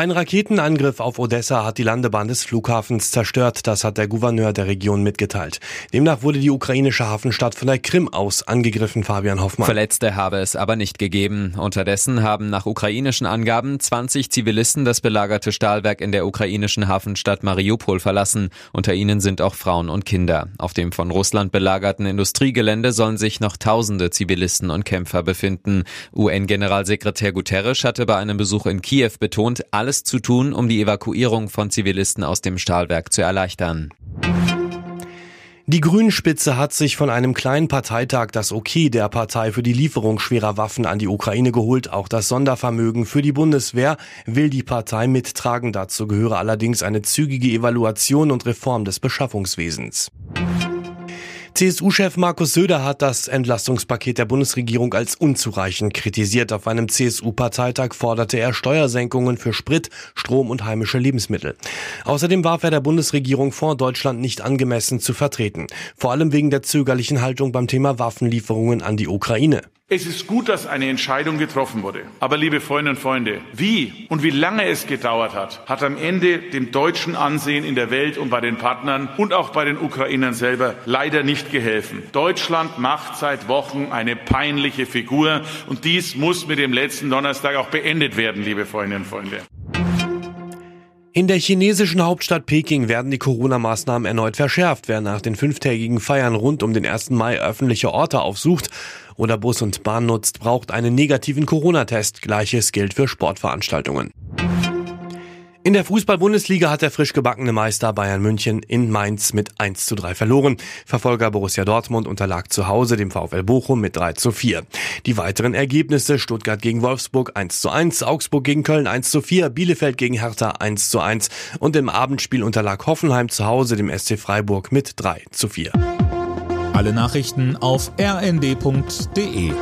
Ein Raketenangriff auf Odessa hat die Landebahn des Flughafens zerstört, das hat der Gouverneur der Region mitgeteilt. Demnach wurde die ukrainische Hafenstadt von der Krim aus angegriffen, Fabian Hoffmann. Verletzte habe es aber nicht gegeben. Unterdessen haben nach ukrainischen Angaben 20 Zivilisten das belagerte Stahlwerk in der ukrainischen Hafenstadt Mariupol verlassen. Unter ihnen sind auch Frauen und Kinder. Auf dem von Russland belagerten Industriegelände sollen sich noch tausende Zivilisten und Kämpfer befinden. UN-Generalsekretär Guterres hatte bei einem Besuch in Kiew betont, alle alles zu tun, um die Evakuierung von Zivilisten aus dem Stahlwerk zu erleichtern. Die Grünspitze hat sich von einem kleinen Parteitag das Okay der Partei für die Lieferung schwerer Waffen an die Ukraine geholt. Auch das Sondervermögen für die Bundeswehr will die Partei mittragen. Dazu gehöre allerdings eine zügige Evaluation und Reform des Beschaffungswesens. CSU-Chef Markus Söder hat das Entlastungspaket der Bundesregierung als unzureichend kritisiert. Auf einem CSU-Parteitag forderte er Steuersenkungen für Sprit, Strom und heimische Lebensmittel. Außerdem warf er der Bundesregierung vor, Deutschland nicht angemessen zu vertreten. Vor allem wegen der zögerlichen Haltung beim Thema Waffenlieferungen an die Ukraine. Es ist gut, dass eine Entscheidung getroffen wurde. Aber liebe Freundinnen und Freunde, wie und wie lange es gedauert hat, hat am Ende dem deutschen Ansehen in der Welt und bei den Partnern und auch bei den Ukrainern selber leider nicht geholfen. Deutschland macht seit Wochen eine peinliche Figur und dies muss mit dem letzten Donnerstag auch beendet werden, liebe Freundinnen und Freunde. In der chinesischen Hauptstadt Peking werden die Corona-Maßnahmen erneut verschärft. Wer nach den fünftägigen Feiern rund um den 1. Mai öffentliche Orte aufsucht oder Bus und Bahn nutzt, braucht einen negativen Corona-Test. Gleiches gilt für Sportveranstaltungen. In der Fußball-Bundesliga hat der frisch gebackene Meister Bayern München in Mainz mit 1 zu 3 verloren. Verfolger Borussia Dortmund unterlag zu Hause dem VfL Bochum mit 3 zu 4. Die weiteren Ergebnisse Stuttgart gegen Wolfsburg 1 zu 1, Augsburg gegen Köln 1 zu 4, Bielefeld gegen Hertha 1 zu 1 und im Abendspiel unterlag Hoffenheim zu Hause dem SC Freiburg mit 3 zu 4. Alle Nachrichten auf rnd.de